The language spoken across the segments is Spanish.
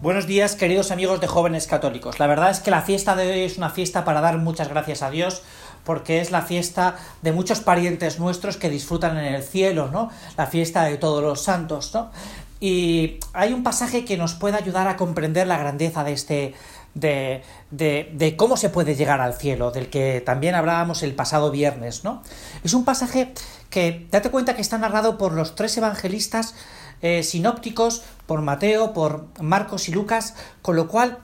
Buenos días, queridos amigos de jóvenes católicos. La verdad es que la fiesta de hoy es una fiesta para dar muchas gracias a Dios, porque es la fiesta de muchos parientes nuestros que disfrutan en el cielo, ¿no? La fiesta de todos los santos, ¿no? Y hay un pasaje que nos puede ayudar a comprender la grandeza de este. De, de, de cómo se puede llegar al cielo, del que también hablábamos el pasado viernes, ¿no? Es un pasaje que, date cuenta que está narrado por los tres evangelistas eh, sinópticos, por Mateo, por Marcos y Lucas, con lo cual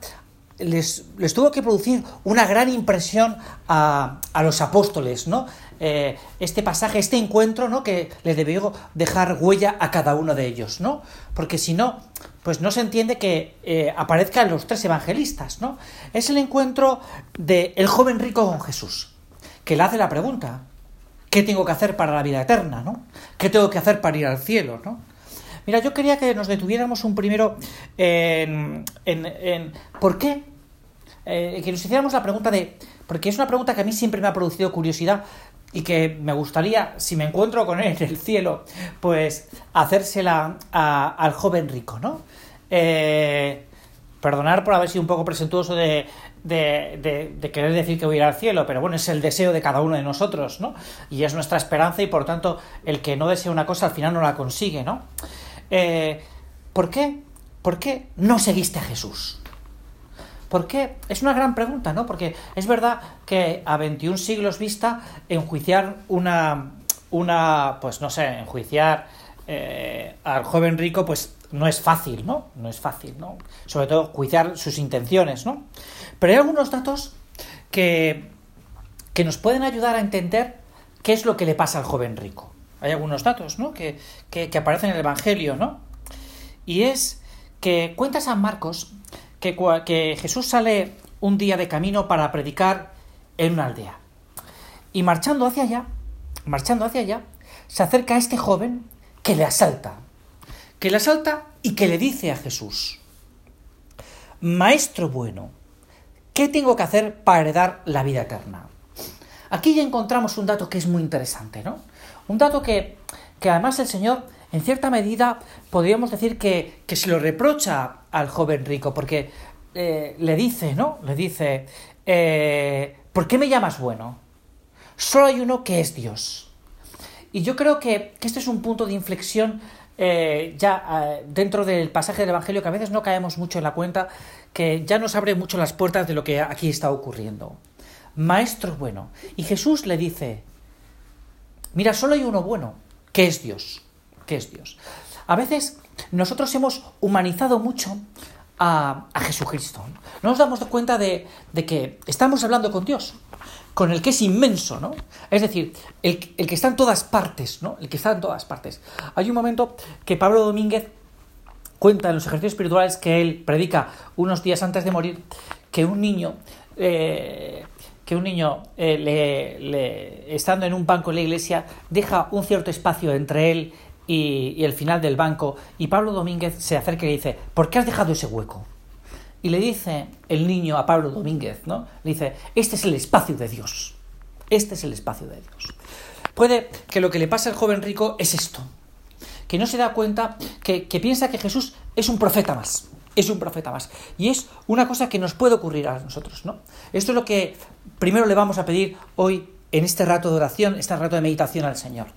les, les tuvo que producir una gran impresión a, a los apóstoles, ¿no? Eh, este pasaje, este encuentro, ¿no? Que le debió dejar huella a cada uno de ellos, ¿no? Porque si no, pues no se entiende que eh, aparezcan los tres evangelistas, ¿no? Es el encuentro de el joven rico con Jesús, que le hace la pregunta, ¿qué tengo que hacer para la vida eterna, ¿no? ¿Qué tengo que hacer para ir al cielo, ¿no? Mira, yo quería que nos detuviéramos un primero en, en, ¿por qué? Eh, que nos hiciéramos la pregunta de, porque es una pregunta que a mí siempre me ha producido curiosidad y que me gustaría, si me encuentro con él en el cielo, pues hacérsela a, al joven rico, ¿no? Eh, perdonar por haber sido un poco presentuoso de, de, de, de, querer decir que voy a ir al cielo, pero bueno, es el deseo de cada uno de nosotros, ¿no? Y es nuestra esperanza y por tanto el que no desea una cosa al final no la consigue, ¿no? Eh, ¿Por qué? ¿Por qué no seguiste a Jesús? ¿Por qué? Es una gran pregunta, ¿no? Porque es verdad que a 21 siglos vista enjuiciar una, una pues no sé, enjuiciar eh, al joven rico, pues no es fácil, ¿no? No es fácil, ¿no? Sobre todo juiciar sus intenciones, ¿no? Pero hay algunos datos que, que nos pueden ayudar a entender qué es lo que le pasa al joven rico. Hay algunos datos, ¿no? Que, que, aparecen en el Evangelio, ¿no? Y es que cuenta San Marcos que, que Jesús sale un día de camino para predicar en una aldea. Y marchando hacia allá, marchando hacia allá, se acerca a este joven que le asalta. Que le asalta y que le dice a Jesús, Maestro bueno, ¿qué tengo que hacer para heredar la vida eterna? Aquí ya encontramos un dato que es muy interesante, ¿no? Un dato que, que además el Señor, en cierta medida, podríamos decir que, que se lo reprocha al joven rico, porque eh, le dice, ¿no? Le dice, eh, ¿por qué me llamas bueno? Solo hay uno que es Dios. Y yo creo que, que este es un punto de inflexión eh, ya eh, dentro del pasaje del Evangelio que a veces no caemos mucho en la cuenta, que ya nos abre mucho las puertas de lo que aquí está ocurriendo. Maestro bueno. Y Jesús le dice, mira, solo hay uno bueno, que es Dios, que es Dios. A veces nosotros hemos humanizado mucho a, Jesucristo. No nos damos cuenta de, que estamos hablando con Dios, con el que es inmenso, ¿no? Es decir, el, el, que está en todas partes, ¿no? El que está en todas partes. Hay un momento que Pablo Domínguez cuenta en los ejercicios espirituales que él predica unos días antes de morir que un niño eh, que un niño eh, estando en un banco en la iglesia deja un cierto espacio entre él y, y, el final del banco y Pablo Domínguez se acerca y le dice ¿por qué has dejado ese hueco? y le dice el niño a Pablo Domínguez ¿no? le dice este es el espacio de Dios este es el espacio de Dios puede que lo que le pasa al joven rico es esto que no se da cuenta que, que piensa que Jesús es un profeta más es un profeta más. Y es una cosa que nos puede ocurrir a nosotros, ¿no? Esto es lo que primero le vamos a pedir hoy en este rato de oración, este rato de meditación al Señor.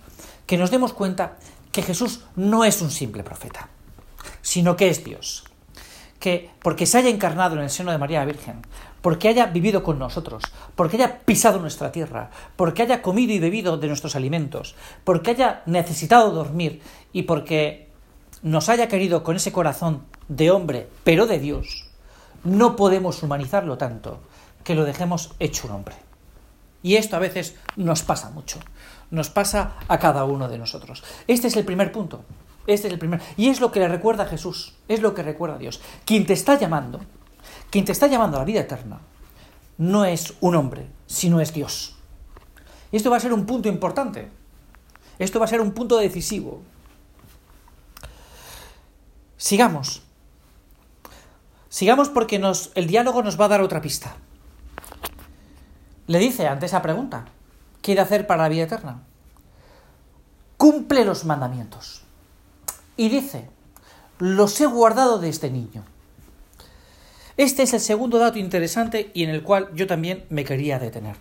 Que nos demos cuenta que Jesús no es un simple profeta, sino que es Dios. Que porque se haya encarnado en el seno de María Virgen, porque haya vivido con nosotros, porque haya pisado nuestra tierra, porque haya comido y bebido de nuestros alimentos, porque haya necesitado dormir y porque nos haya querido con ese corazón de hombre, pero de Dios, no podemos humanizarlo tanto que lo dejemos hecho un hombre. Y esto a veces nos pasa mucho. Nos pasa a cada uno de nosotros. Este es el primer punto. Este es el primer. Y es lo que le recuerda a Jesús. Es lo que recuerda a Dios. Quien te está llamando, quien te está llamando a la vida eterna, no es un hombre, sino es Dios. Y esto va a ser un punto importante. Esto va a ser un punto decisivo. Sigamos. Sigamos porque nos, el diálogo nos va a dar otra pista. Le dice ante esa pregunta, ¿qué quiere hacer para la vida eterna? Cumple los mandamientos. Y dice, los he guardado de este niño. Este es el segundo dato interesante y en el cual yo también me quería detener.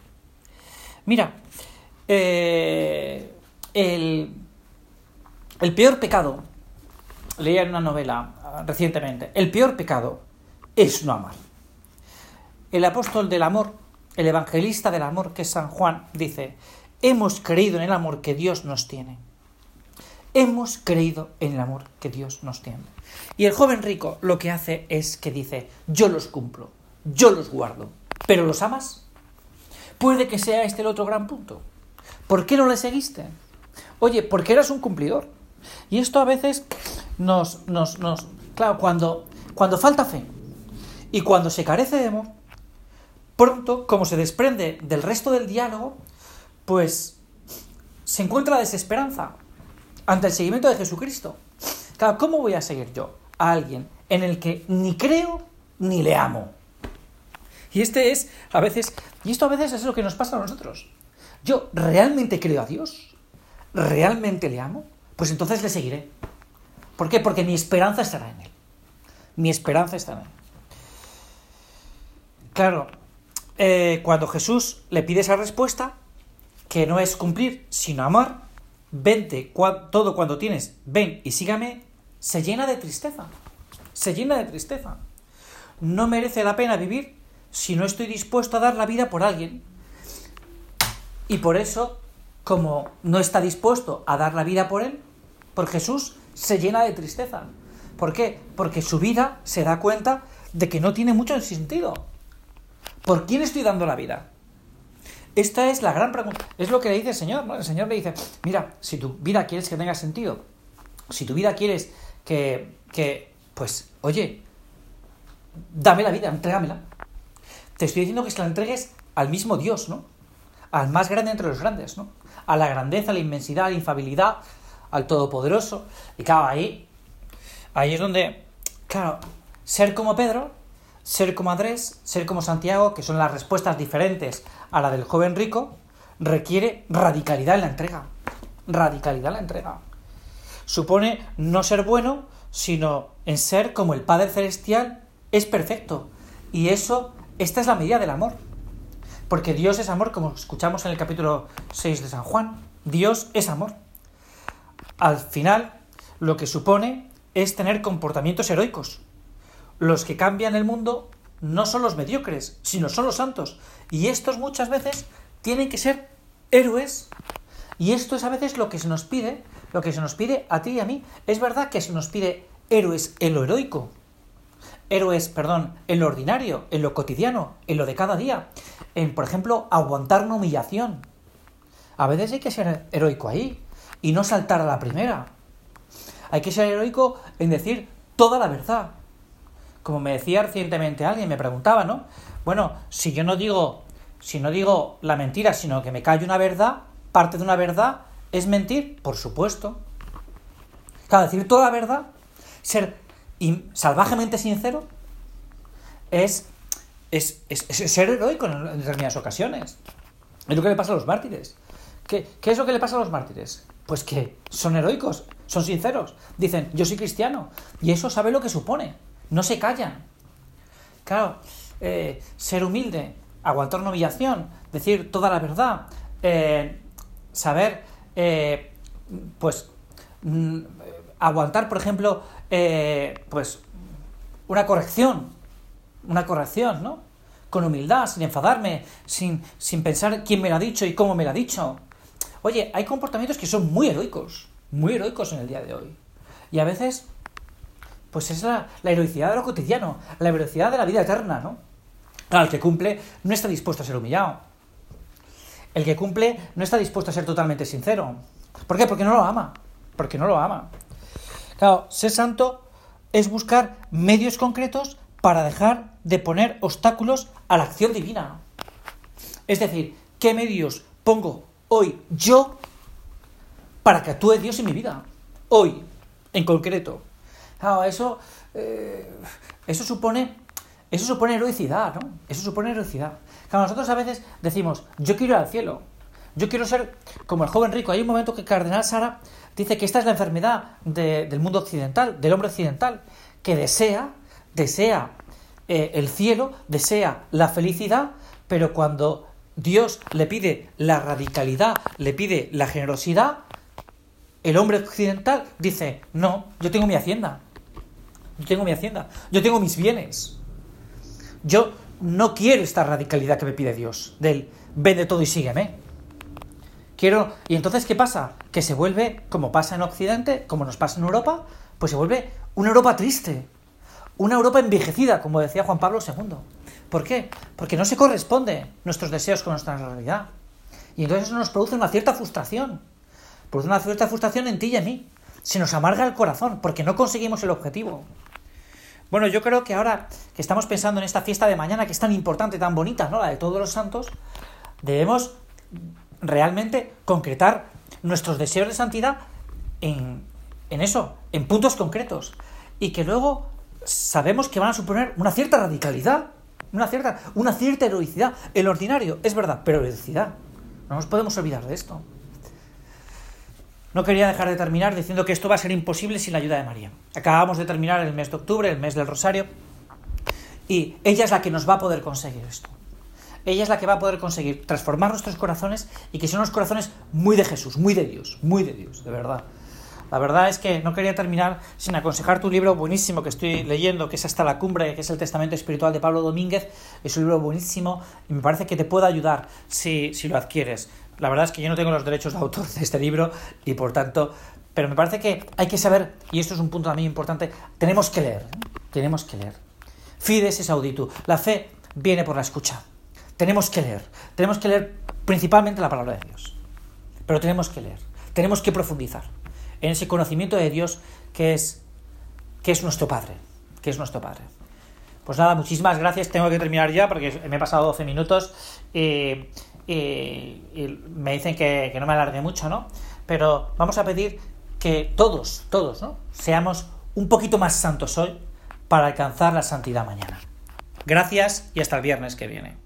Mira, eh, el, el peor pecado, leía en una novela recientemente, el peor pecado es no amar. El apóstol del amor, el evangelista del amor, que es San Juan, dice, hemos creído en el amor que Dios nos tiene. Hemos creído en el amor que Dios nos tiene. Y el joven rico lo que hace es que dice, yo los cumplo, yo los guardo, pero ¿los amas? Puede que sea este el otro gran punto. ¿Por qué no le seguiste? Oye, porque eras un cumplidor. Y esto a veces nos, nos, nos, claro, cuando, cuando falta fe y cuando se carece de amor, pronto, como se desprende del resto del diálogo, pues se encuentra desesperanza ante el seguimiento de Jesucristo. Claro, ¿cómo voy a seguir yo a alguien en el que ni creo ni le amo? Y este es, a veces, y esto a veces es lo que nos pasa a nosotros. Yo realmente creo a Dios, realmente le amo, pues entonces le seguiré. ¿Por qué? Porque mi esperanza estará en Él. Mi esperanza estará en Él. Claro, eh, cuando Jesús le pide esa respuesta, que no es cumplir, sino amar, vente todo cuando tienes, ven y sígame, se llena de tristeza. Se llena de tristeza. No merece la pena vivir si no estoy dispuesto a dar la vida por alguien. Y por eso, como no está dispuesto a dar la vida por él, por Jesús, se llena de tristeza. ¿Por qué? Porque su vida se da cuenta de que no tiene mucho sentido. ¿Por quién estoy dando la vida? Esta es la gran pregunta. Es lo que le dice el Señor. El Señor le dice, mira, si tu vida quieres que tenga sentido, si tu vida quieres que, que pues, oye, dame la vida, entrégamela. Te estoy diciendo que se la entregues al mismo Dios, ¿no? Al más grande entre los grandes, ¿no? A la grandeza, a la inmensidad, a la infabilidad, al Todopoderoso. Y claro, ahí, ahí es donde, claro, ser como Pedro, ser como Andrés, ser como Santiago, que son las respuestas diferentes a la del joven rico, requiere radicalidad en la entrega. Radicalidad en la entrega. Supone no ser bueno, sino en ser como el Padre Celestial es perfecto. Y eso esta es la medida del amor. Porque Dios es amor, como escuchamos en el capítulo 6 de San Juan. Dios es amor. Al final, lo que supone es tener comportamientos heroicos. Los que cambian el mundo no son los mediocres, sino son los santos. Y estos muchas veces tienen que ser héroes. Y esto es a veces lo que se nos pide, lo que se nos pide a ti y a mí. Es verdad que se nos pide héroes en lo heroico, héroes, perdón, en lo ordinario, en lo cotidiano, en lo de cada día. En, por ejemplo, aguantar una humillación. A veces hay que ser heroico ahí y no saltar a la primera. Hay que ser heroico en decir toda la verdad. Como me decía recientemente alguien, me preguntaba, ¿no? Bueno, si yo no digo, si no digo la mentira, sino que me callo una verdad, parte de una verdad es mentir, por supuesto. Claro, decir toda la verdad, ser salvajemente sincero es, es, ser heroico en determinadas ocasiones. Es lo que le pasa a los mártires. ¿Qué, ¿Qué, es lo que le pasa a los mártires? Pues que son heroicos, son sinceros. Dicen, yo soy cristiano. Y eso sabe lo que supone. No se callan. Claro, eh, ser humilde, aguantar una humillación, decir toda la verdad, eh, saber, eh, pues, mm, aguantar, por ejemplo, pues una corrección, una corrección, ¿no? Con humildad, sin enfadarme, sin, sin pensar quién me lo ha dicho y cómo me lo ha dicho. Oye, hay comportamientos que son muy heroicos, muy heroicos en el día de hoy. Y a veces, pues es la, heroicidad de lo cotidiano, la heroicidad de la vida eterna, ¿no? Claro, el que cumple no está dispuesto a ser humillado. El que cumple no está dispuesto a ser totalmente sincero. ¿Por qué? Porque no lo ama. Porque no lo ama. Claro, ser santo es buscar medios concretos para dejar de poner obstáculos a la acción divina. Es decir, ¿qué medios pongo hoy yo para que actúe Dios en mi vida? Hoy, en concreto. Claro, eso, eh, eso supone eso supone heroicidad, ¿no? Eso supone heroicidad. Claro, nosotros a veces decimos, yo quiero ir al cielo, yo quiero ser como el joven rico. Hay un momento que cardenal Sara dice que esta es la enfermedad del mundo occidental, del hombre occidental, que desea, desea eh, el cielo, desea la felicidad, pero cuando Dios le pide la radicalidad, le pide la generosidad, el hombre occidental dice, no, yo tengo mi hacienda, yo tengo mi hacienda, yo tengo mis bienes. Yo no quiero esta radicalidad que me pide Dios, del vende todo y sígueme. Quiero. Y entonces, ¿qué pasa? Que se vuelve, como pasa en Occidente, como nos pasa en Europa, pues se vuelve una Europa triste. Una Europa envejecida, como decía Juan Pablo II. ¿Por qué? Porque no se corresponde nuestros deseos con nuestra realidad. Y entonces eso nos produce una cierta frustración. Produce una cierta frustración en ti y en mí. Se nos amarga el corazón porque no conseguimos el objetivo. Bueno, yo creo que ahora que estamos pensando en esta fiesta de mañana, que es tan importante, tan bonita, ¿no? La de todos los santos, debemos realmente concretar nuestros deseos de santidad en, en eso, en puntos concretos. Y que luego sabemos que van a suponer una cierta radicalidad, una cierta, una cierta heroicidad. El ordinario, es verdad, pero heroicidad. No nos podemos olvidar de esto. No quería dejar de terminar diciendo que esto va a ser imposible sin la ayuda de María. Acabamos de terminar el mes de octubre, el mes del Rosario, y ella es la que nos va a poder conseguir esto. Ella es la que va a poder conseguir transformar nuestros corazones y que sean unos corazones muy de Jesús, muy de Dios, muy de Dios, de verdad. La verdad es que no quería terminar sin aconsejar tu libro buenísimo que estoy leyendo, que es Hasta la Cumbre, que es el Testamento Espiritual de Pablo Domínguez. Es un libro buenísimo y me parece que te puede ayudar si, si lo adquieres. La verdad es que yo no tengo los derechos de autor de este libro y por tanto, pero me parece que hay que saber, y esto es un punto también importante, tenemos que leer, tenemos que leer. Fides es auditu. La fe viene por la escucha. Tenemos que leer. Tenemos que leer principalmente la palabra de Dios. Pero tenemos que leer. Tenemos que profundizar en ese conocimiento de Dios que es, que es nuestro Padre, que es nuestro Padre. Pues nada, muchísimas gracias. Tengo que terminar ya porque me he pasado 12 minutos y, me dicen que, que, no me alargue mucho, ¿no? Pero vamos a pedir que todos, todos, ¿no? Seamos un poquito más santos hoy para alcanzar la santidad mañana. Gracias y hasta el viernes que viene.